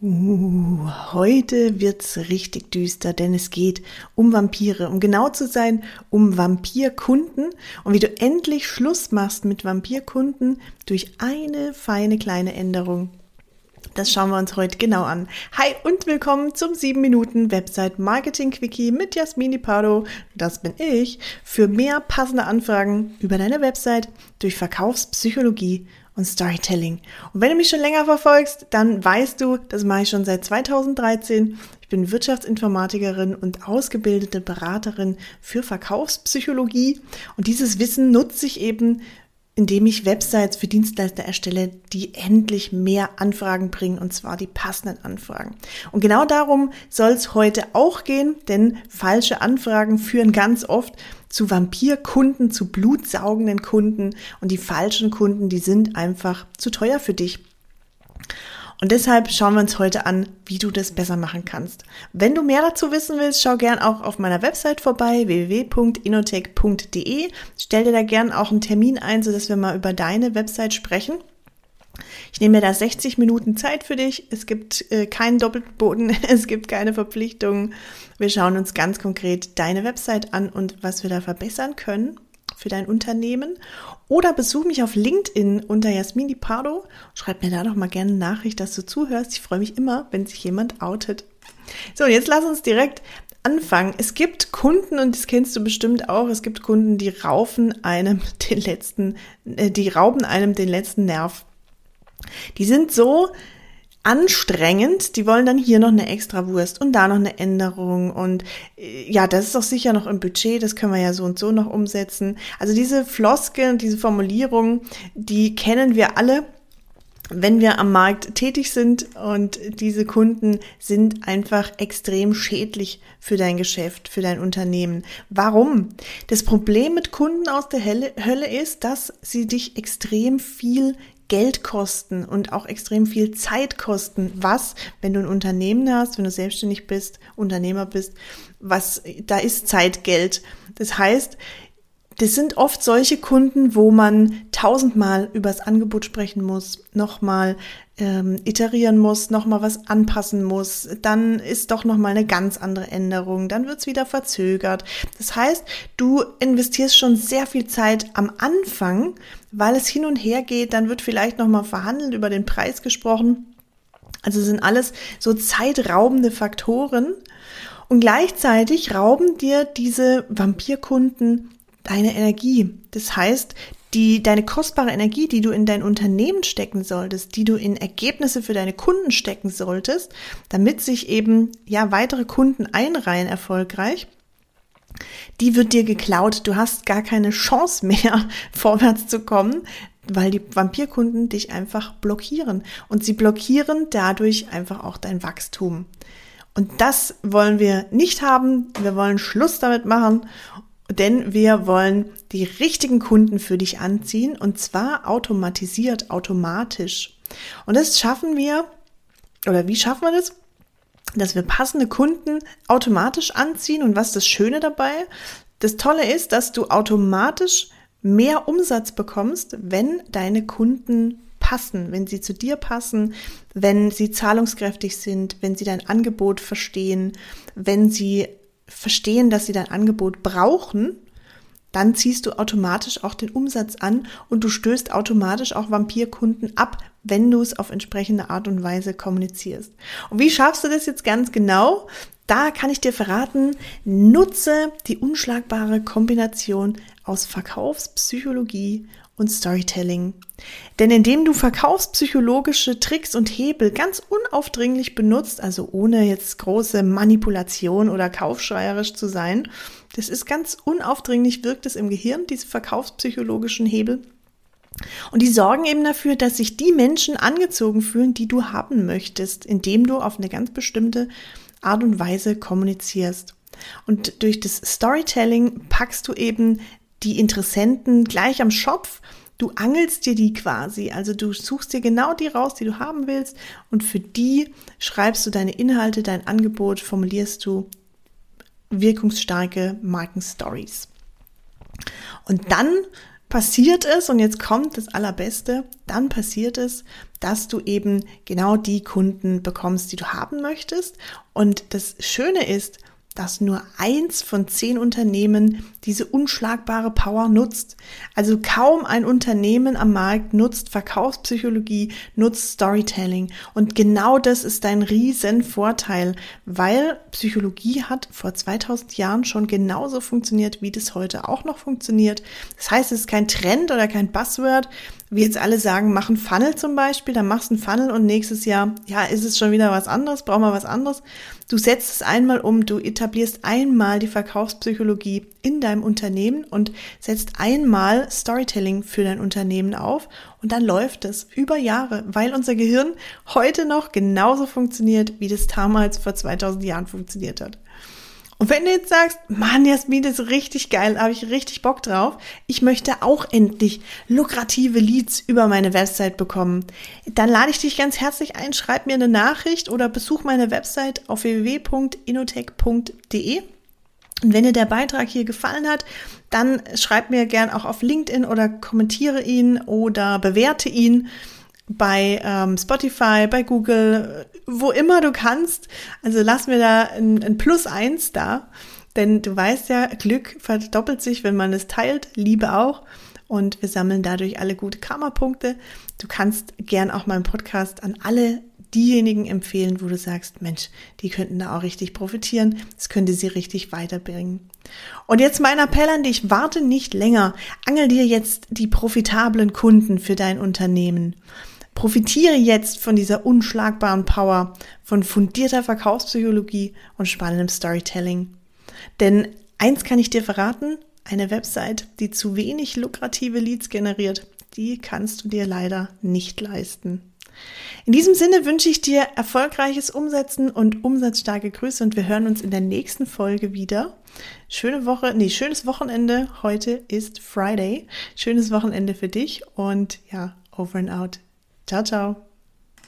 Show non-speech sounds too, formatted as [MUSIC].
Uh, heute wird's richtig düster, denn es geht um Vampire. Um genau zu sein, um Vampirkunden und wie du endlich Schluss machst mit Vampirkunden durch eine feine kleine Änderung. Das schauen wir uns heute genau an. Hi und willkommen zum 7 Minuten Website Marketing Quickie mit Jasmin Pardo. Das bin ich. Für mehr passende Anfragen über deine Website durch Verkaufspsychologie und Storytelling. Und wenn du mich schon länger verfolgst, dann weißt du, das mache ich schon seit 2013. Ich bin Wirtschaftsinformatikerin und ausgebildete Beraterin für Verkaufspsychologie. Und dieses Wissen nutze ich eben indem ich Websites für Dienstleister erstelle, die endlich mehr Anfragen bringen, und zwar die passenden Anfragen. Und genau darum soll es heute auch gehen, denn falsche Anfragen führen ganz oft zu Vampirkunden, zu blutsaugenden Kunden und die falschen Kunden, die sind einfach zu teuer für dich. Und deshalb schauen wir uns heute an, wie du das besser machen kannst. Wenn du mehr dazu wissen willst, schau gern auch auf meiner Website vorbei, www.inotech.de. Stell dir da gern auch einen Termin ein, sodass wir mal über deine Website sprechen. Ich nehme mir da 60 Minuten Zeit für dich. Es gibt äh, keinen doppelten Boden, [LAUGHS] es gibt keine Verpflichtungen. Wir schauen uns ganz konkret deine Website an und was wir da verbessern können für dein Unternehmen. Oder besuch mich auf LinkedIn unter Jasmin Di Pardo. Schreib mir da doch mal gerne eine Nachricht, dass du zuhörst. Ich freue mich immer, wenn sich jemand outet. So, jetzt lass uns direkt anfangen. Es gibt Kunden, und das kennst du bestimmt auch, es gibt Kunden, die raufen einem [LAUGHS] den letzten, äh, die rauben einem den letzten Nerv. Die sind so anstrengend. Die wollen dann hier noch eine extra Wurst und da noch eine Änderung und äh, ja, das ist doch sicher noch im Budget, das können wir ja so und so noch umsetzen. Also diese Floskeln, diese Formulierungen, die kennen wir alle wenn wir am Markt tätig sind und diese Kunden sind einfach extrem schädlich für dein Geschäft, für dein Unternehmen. Warum? Das Problem mit Kunden aus der Hölle ist, dass sie dich extrem viel Geld kosten und auch extrem viel Zeit kosten, was, wenn du ein Unternehmen hast, wenn du selbstständig bist, Unternehmer bist, was, da ist Zeit Geld. Das heißt, das sind oft solche Kunden, wo man tausendmal übers Angebot sprechen muss, nochmal ähm, iterieren muss, nochmal was anpassen muss, dann ist doch nochmal eine ganz andere Änderung, dann wird's wieder verzögert. Das heißt, du investierst schon sehr viel Zeit am Anfang, weil es hin und her geht, dann wird vielleicht nochmal verhandelt, über den Preis gesprochen. Also sind alles so zeitraubende Faktoren. Und gleichzeitig rauben dir diese Vampirkunden deine Energie. Das heißt, die, deine kostbare Energie, die du in dein Unternehmen stecken solltest, die du in Ergebnisse für deine Kunden stecken solltest, damit sich eben, ja, weitere Kunden einreihen erfolgreich, die wird dir geklaut. Du hast gar keine Chance mehr, [LAUGHS] vorwärts zu kommen, weil die Vampirkunden dich einfach blockieren. Und sie blockieren dadurch einfach auch dein Wachstum. Und das wollen wir nicht haben. Wir wollen Schluss damit machen denn wir wollen die richtigen Kunden für dich anziehen und zwar automatisiert, automatisch. Und das schaffen wir, oder wie schaffen wir das? Dass wir passende Kunden automatisch anziehen. Und was das Schöne dabei? Das Tolle ist, dass du automatisch mehr Umsatz bekommst, wenn deine Kunden passen, wenn sie zu dir passen, wenn sie zahlungskräftig sind, wenn sie dein Angebot verstehen, wenn sie verstehen, dass sie dein Angebot brauchen, dann ziehst du automatisch auch den Umsatz an und du stößt automatisch auch Vampirkunden ab, wenn du es auf entsprechende Art und Weise kommunizierst. Und wie schaffst du das jetzt ganz genau? Da kann ich dir verraten, nutze die unschlagbare Kombination aus Verkaufspsychologie und Storytelling. Denn indem du verkaufspsychologische Tricks und Hebel ganz unaufdringlich benutzt, also ohne jetzt große Manipulation oder kaufschreierisch zu sein, das ist ganz unaufdringlich, wirkt es im Gehirn, diese verkaufspsychologischen Hebel. Und die sorgen eben dafür, dass sich die Menschen angezogen fühlen, die du haben möchtest, indem du auf eine ganz bestimmte Art und Weise kommunizierst. Und durch das Storytelling packst du eben die Interessenten gleich am Schopf. Du angelst dir die quasi, also du suchst dir genau die raus, die du haben willst und für die schreibst du deine Inhalte, dein Angebot, formulierst du wirkungsstarke Markenstories. Und dann passiert es, und jetzt kommt das Allerbeste, dann passiert es, dass du eben genau die Kunden bekommst, die du haben möchtest. Und das Schöne ist, dass nur eins von zehn Unternehmen diese unschlagbare Power nutzt. Also kaum ein Unternehmen am Markt nutzt Verkaufspsychologie, nutzt Storytelling. Und genau das ist ein riesen Vorteil, weil Psychologie hat vor 2000 Jahren schon genauso funktioniert, wie das heute auch noch funktioniert. Das heißt, es ist kein Trend oder kein Buzzword, wie jetzt alle sagen, mach einen Funnel zum Beispiel, dann machst du einen Funnel und nächstes Jahr, ja, ist es schon wieder was anderes, brauchen wir was anderes. Du setzt es einmal um, du etablierst einmal die Verkaufspsychologie in deinem Unternehmen und setzt einmal Storytelling für dein Unternehmen auf und dann läuft es über Jahre, weil unser Gehirn heute noch genauso funktioniert, wie das damals vor 2000 Jahren funktioniert hat. Und wenn du jetzt sagst, Mann, Jasmin, das ist richtig geil, habe ich richtig Bock drauf. Ich möchte auch endlich lukrative Leads über meine Website bekommen. Dann lade ich dich ganz herzlich ein, schreib mir eine Nachricht oder besuch meine Website auf www.inotech.de. Und wenn dir der Beitrag hier gefallen hat, dann schreib mir gern auch auf LinkedIn oder kommentiere ihn oder bewerte ihn bei ähm, Spotify, bei Google, wo immer du kannst. Also lass mir da ein, ein Plus eins da. Denn du weißt ja, Glück verdoppelt sich, wenn man es teilt, Liebe auch. Und wir sammeln dadurch alle gute Karma-Punkte. Du kannst gern auch meinen Podcast an alle diejenigen empfehlen, wo du sagst, Mensch, die könnten da auch richtig profitieren. Das könnte sie richtig weiterbringen. Und jetzt mein Appell an dich, warte nicht länger. Angel dir jetzt die profitablen Kunden für dein Unternehmen. Profitiere jetzt von dieser unschlagbaren Power von fundierter Verkaufspsychologie und spannendem Storytelling. Denn eins kann ich dir verraten, eine Website, die zu wenig lukrative Leads generiert, die kannst du dir leider nicht leisten. In diesem Sinne wünsche ich dir erfolgreiches Umsetzen und umsatzstarke Grüße und wir hören uns in der nächsten Folge wieder. Schöne Woche, nee, schönes Wochenende. Heute ist Friday. Schönes Wochenende für dich und ja, over and out. Ciao, ciao.